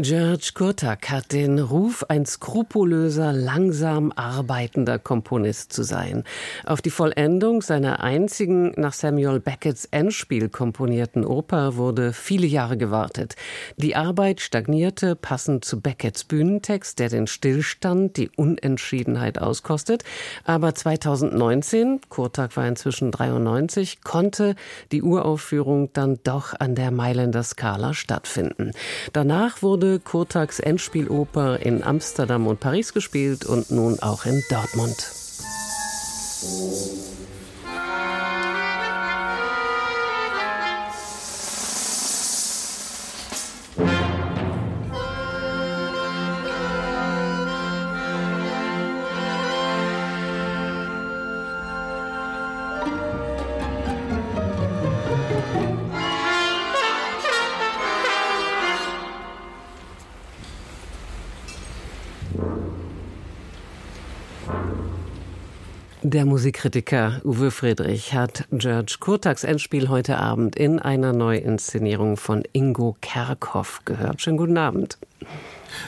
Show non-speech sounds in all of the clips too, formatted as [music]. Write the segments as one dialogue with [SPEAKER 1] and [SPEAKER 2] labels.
[SPEAKER 1] George Kurtak hat den Ruf, ein skrupulöser, langsam arbeitender Komponist zu sein. Auf die Vollendung seiner einzigen nach Samuel Becketts Endspiel komponierten Oper wurde viele Jahre gewartet. Die Arbeit stagnierte, passend zu Becketts Bühnentext, der den Stillstand, die Unentschiedenheit auskostet. Aber 2019, Kurtak war inzwischen 93, konnte die Uraufführung dann doch an der Mailänder Scala stattfinden. Danach wurde wurde Kurtaks Endspieloper in Amsterdam und Paris gespielt und nun auch in Dortmund. Der Musikkritiker Uwe Friedrich hat George Kurtaks Endspiel heute Abend in einer Neuinszenierung von Ingo Kerkhoff gehört. Schönen guten Abend.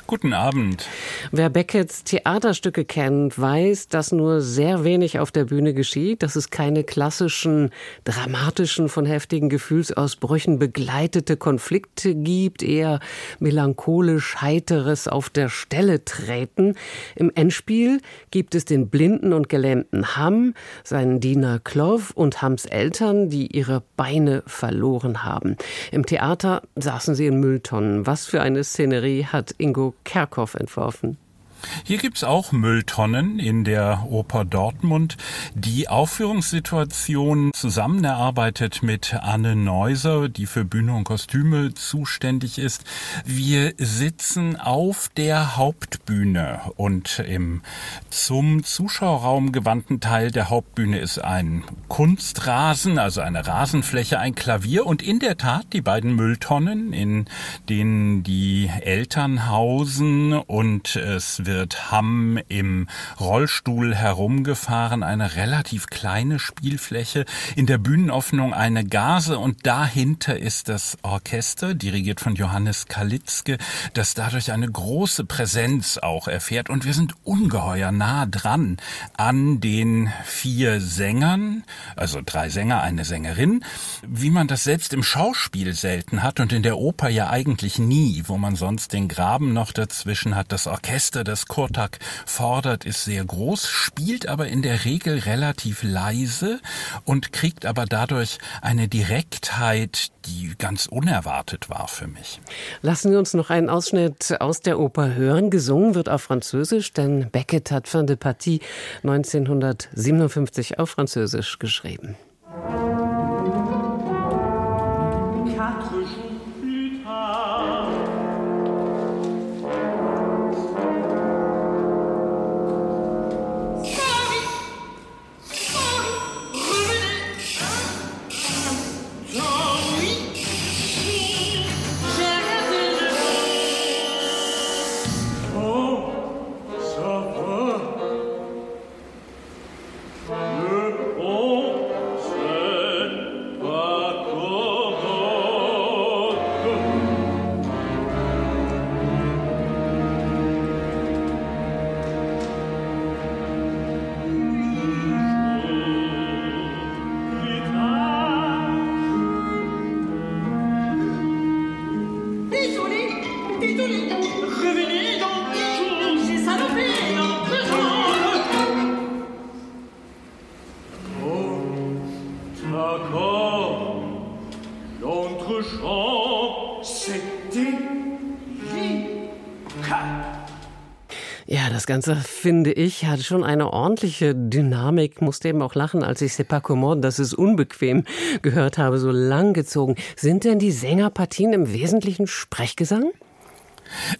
[SPEAKER 2] Guten Abend.
[SPEAKER 1] Wer Becketts Theaterstücke kennt, weiß, dass nur sehr wenig auf der Bühne geschieht, dass es keine klassischen, dramatischen, von heftigen Gefühlsausbrüchen begleitete Konflikte gibt, eher melancholisch heiteres auf der Stelle treten. Im Endspiel gibt es den blinden und gelähmten Hamm, seinen Diener Klov und Hams Eltern, die ihre Beine verloren haben. Im Theater saßen sie in Mülltonnen. Was für eine Szenerie hat Ingo Ingo Kerkhoff entworfen.
[SPEAKER 2] Hier gibt's auch Mülltonnen in der Oper Dortmund. Die Aufführungssituation zusammen erarbeitet mit Anne Neuser, die für Bühne und Kostüme zuständig ist. Wir sitzen auf der Hauptbühne und im zum Zuschauerraum gewandten Teil der Hauptbühne ist ein Kunstrasen, also eine Rasenfläche, ein Klavier und in der Tat die beiden Mülltonnen, in denen die Eltern hausen und es wird wird Hamm im Rollstuhl herumgefahren, eine relativ kleine Spielfläche, in der Bühnenöffnung eine Gase und dahinter ist das Orchester, dirigiert von Johannes Kalitzke, das dadurch eine große Präsenz auch erfährt. Und wir sind ungeheuer nah dran an den vier Sängern, also drei Sänger, eine Sängerin, wie man das selbst im Schauspiel selten hat und in der Oper ja eigentlich nie, wo man sonst den Graben noch dazwischen hat, das Orchester, das das Kurtak fordert, ist sehr groß, spielt aber in der Regel relativ leise und kriegt aber dadurch eine Direktheit, die ganz unerwartet war für mich.
[SPEAKER 1] Lassen Sie uns noch einen Ausschnitt aus der Oper hören. Gesungen wird auf Französisch, denn Beckett hat Fin de Partie 1957 auf Französisch geschrieben. Ganze, finde ich, hat schon eine ordentliche Dynamik. Musste eben auch lachen, als ich C'est pas comment, das ist unbequem, gehört habe, so langgezogen. Sind denn die Sängerpartien im Wesentlichen Sprechgesang?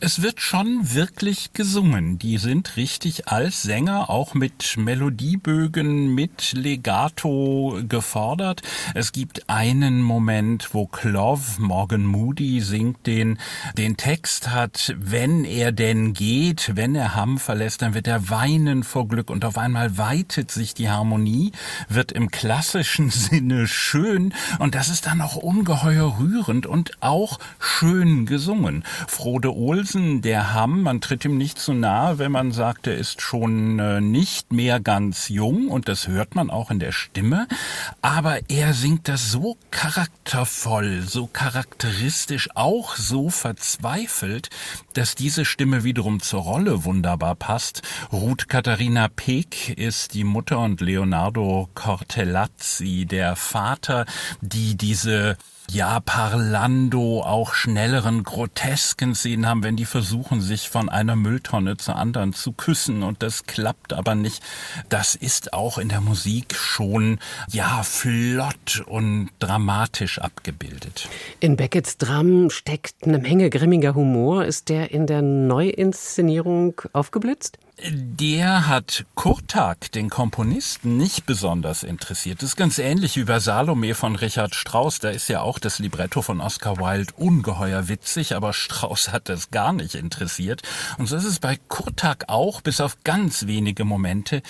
[SPEAKER 2] Es wird schon wirklich gesungen. Die sind richtig als Sänger auch mit Melodiebögen, mit Legato gefordert. Es gibt einen Moment, wo Clove, Morgan Moody, singt den, den Text hat, wenn er denn geht, wenn er Hamm verlässt, dann wird er weinen vor Glück und auf einmal weitet sich die Harmonie, wird im klassischen [laughs] Sinne schön und das ist dann auch ungeheuer rührend und auch schön gesungen. Frode Olsen, der Hamm, man tritt ihm nicht zu nahe, wenn man sagt, er ist schon äh, nicht mehr ganz jung und das hört man auch in der Stimme, aber er singt das so charaktervoll, so charakteristisch, auch so verzweifelt, dass diese Stimme wiederum zur Rolle wunderbar passt. Ruth Katharina Peek ist die Mutter und Leonardo Cortellazzi, der Vater, die diese ja, Parlando, auch schnelleren, grotesken Szenen haben, wenn die versuchen, sich von einer Mülltonne zur anderen zu küssen und das klappt aber nicht. Das ist auch in der Musik schon, ja, flott und dramatisch abgebildet.
[SPEAKER 1] In Beckets Dram steckt eine Menge grimmiger Humor. Ist der in der Neuinszenierung aufgeblitzt?
[SPEAKER 2] Der hat Kurtag, den Komponisten, nicht besonders interessiert. Das ist ganz ähnlich wie bei Salome von Richard Strauss. Da ist ja auch das Libretto von Oscar Wilde ungeheuer witzig, aber Strauss hat das gar nicht interessiert. Und so ist es bei Kurtag auch, bis auf ganz wenige Momente.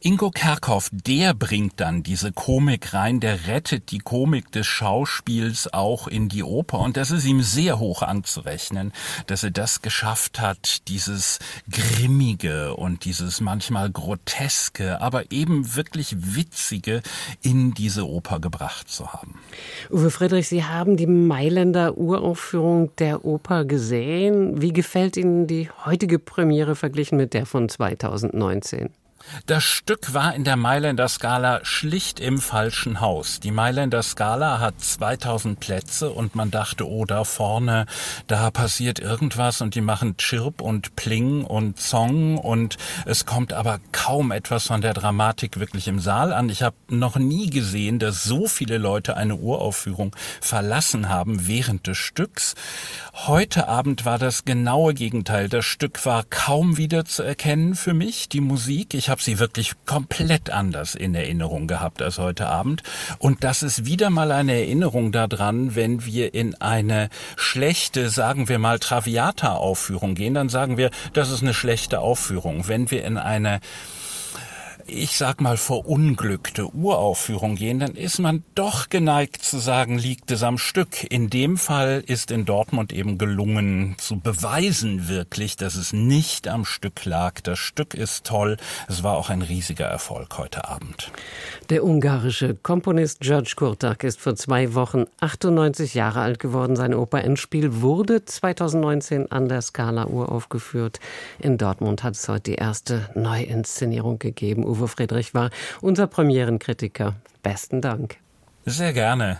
[SPEAKER 2] Ingo Kerkhoff, der bringt dann diese Komik rein, der rettet die Komik des Schauspiels auch in die Oper. Und das ist ihm sehr hoch anzurechnen, dass er das geschafft hat, dieses grimmige und dieses manchmal groteske, aber eben wirklich witzige in diese Oper gebracht zu haben.
[SPEAKER 1] Uwe Friedrich, Sie haben die Mailänder Uraufführung der Oper gesehen. Wie gefällt Ihnen die heutige Premiere verglichen mit der von 2019?
[SPEAKER 2] Das Stück war in der Mailänder Skala schlicht im falschen Haus. Die Mailänder Skala hat 2000 Plätze und man dachte, oh, da vorne, da passiert irgendwas und die machen Chirp und Pling und Song und es kommt aber kaum etwas von der Dramatik wirklich im Saal an. Ich habe noch nie gesehen, dass so viele Leute eine Uraufführung verlassen haben während des Stücks. Heute Abend war das genaue Gegenteil. Das Stück war kaum wieder zu erkennen für mich, die Musik. Ich habe sie wirklich komplett anders in Erinnerung gehabt als heute Abend. Und das ist wieder mal eine Erinnerung daran, wenn wir in eine schlechte, sagen wir mal, Traviata-Aufführung gehen, dann sagen wir, das ist eine schlechte Aufführung. Wenn wir in eine ich sag mal, verunglückte Uraufführung gehen, dann ist man doch geneigt zu sagen, liegt es am Stück. In dem Fall ist in Dortmund eben gelungen zu beweisen wirklich, dass es nicht am Stück lag. Das Stück ist toll. Es war auch ein riesiger Erfolg heute Abend.
[SPEAKER 1] Der ungarische Komponist George Kurtak ist vor zwei Wochen 98 Jahre alt geworden. Sein Oper Endspiel wurde 2019 an der Scala uraufgeführt. In Dortmund hat es heute die erste Neuinszenierung gegeben. Uwe Friedrich war unser Premierenkritiker. Besten Dank.
[SPEAKER 2] Sehr gerne.